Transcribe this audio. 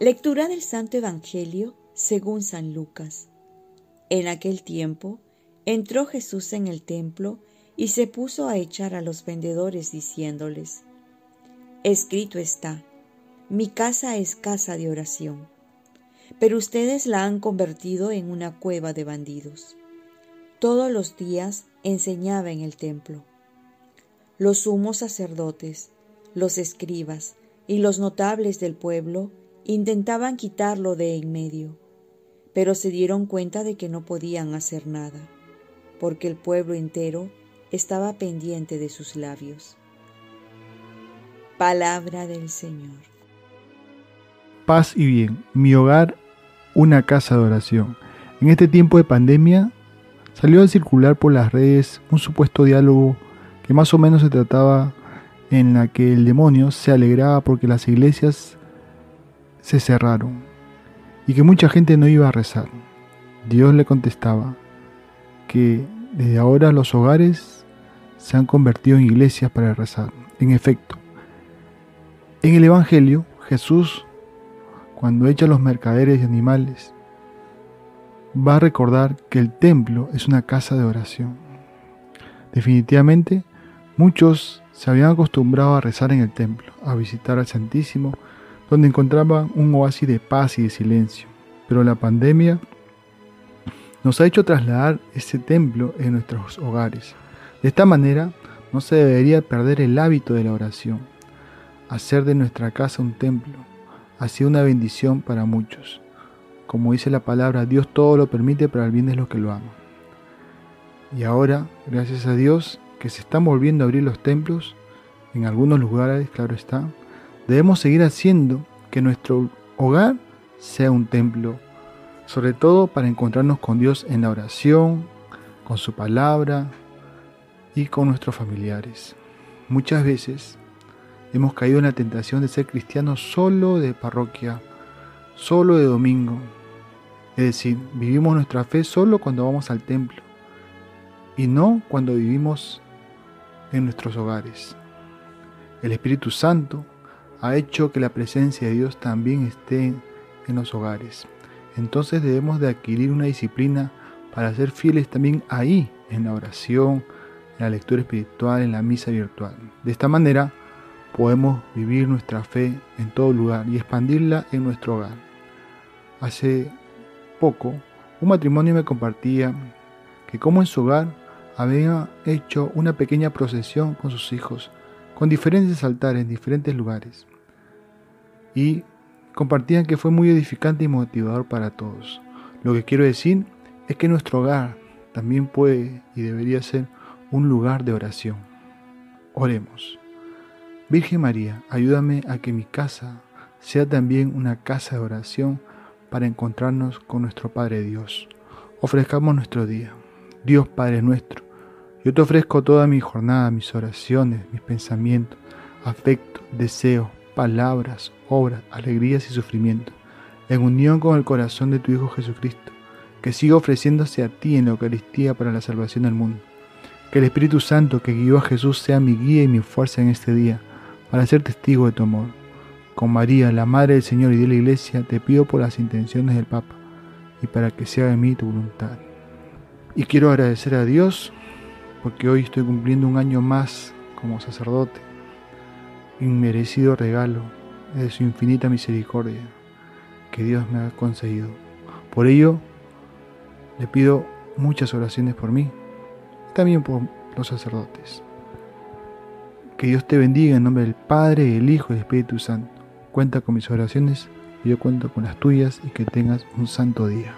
Lectura del Santo Evangelio según San Lucas. En aquel tiempo entró Jesús en el templo y se puso a echar a los vendedores diciéndoles, Escrito está, mi casa es casa de oración, pero ustedes la han convertido en una cueva de bandidos. Todos los días enseñaba en el templo. Los sumos sacerdotes, los escribas y los notables del pueblo Intentaban quitarlo de en medio, pero se dieron cuenta de que no podían hacer nada, porque el pueblo entero estaba pendiente de sus labios. Palabra del Señor. Paz y bien, mi hogar, una casa de oración. En este tiempo de pandemia salió a circular por las redes un supuesto diálogo que más o menos se trataba en la que el demonio se alegraba porque las iglesias se cerraron y que mucha gente no iba a rezar. Dios le contestaba que desde ahora los hogares se han convertido en iglesias para rezar. En efecto, en el Evangelio, Jesús, cuando echa a los mercaderes y animales, va a recordar que el templo es una casa de oración. Definitivamente, muchos se habían acostumbrado a rezar en el templo, a visitar al Santísimo, donde encontraba un oasis de paz y de silencio. Pero la pandemia nos ha hecho trasladar ese templo en nuestros hogares. De esta manera, no se debería perder el hábito de la oración. Hacer de nuestra casa un templo ha sido una bendición para muchos. Como dice la palabra, Dios todo lo permite para el bien de los que lo aman. Y ahora, gracias a Dios, que se están volviendo a abrir los templos, en algunos lugares, claro está, Debemos seguir haciendo que nuestro hogar sea un templo, sobre todo para encontrarnos con Dios en la oración, con su palabra y con nuestros familiares. Muchas veces hemos caído en la tentación de ser cristianos solo de parroquia, solo de domingo. Es decir, vivimos nuestra fe solo cuando vamos al templo y no cuando vivimos en nuestros hogares. El Espíritu Santo ha hecho que la presencia de Dios también esté en los hogares. Entonces debemos de adquirir una disciplina para ser fieles también ahí, en la oración, en la lectura espiritual, en la misa virtual. De esta manera podemos vivir nuestra fe en todo lugar y expandirla en nuestro hogar. Hace poco, un matrimonio me compartía que como en su hogar había hecho una pequeña procesión con sus hijos con diferentes altares en diferentes lugares. Y compartían que fue muy edificante y motivador para todos. Lo que quiero decir es que nuestro hogar también puede y debería ser un lugar de oración. Oremos. Virgen María, ayúdame a que mi casa sea también una casa de oración para encontrarnos con nuestro Padre Dios. Ofrezcamos nuestro día. Dios Padre nuestro yo te ofrezco toda mi jornada, mis oraciones, mis pensamientos, afectos, deseos, palabras, obras, alegrías y sufrimientos, en unión con el corazón de tu Hijo Jesucristo, que siga ofreciéndose a ti en la Eucaristía para la salvación del mundo. Que el Espíritu Santo que guió a Jesús sea mi guía y mi fuerza en este día, para ser testigo de tu amor. Con María, la Madre del Señor y de la Iglesia, te pido por las intenciones del Papa y para que sea de mí tu voluntad. Y quiero agradecer a Dios porque hoy estoy cumpliendo un año más como sacerdote, inmerecido regalo de su infinita misericordia que Dios me ha concedido. Por ello, le pido muchas oraciones por mí, también por los sacerdotes. Que Dios te bendiga en nombre del Padre, el Hijo y el Espíritu Santo. Cuenta con mis oraciones y yo cuento con las tuyas y que tengas un santo día.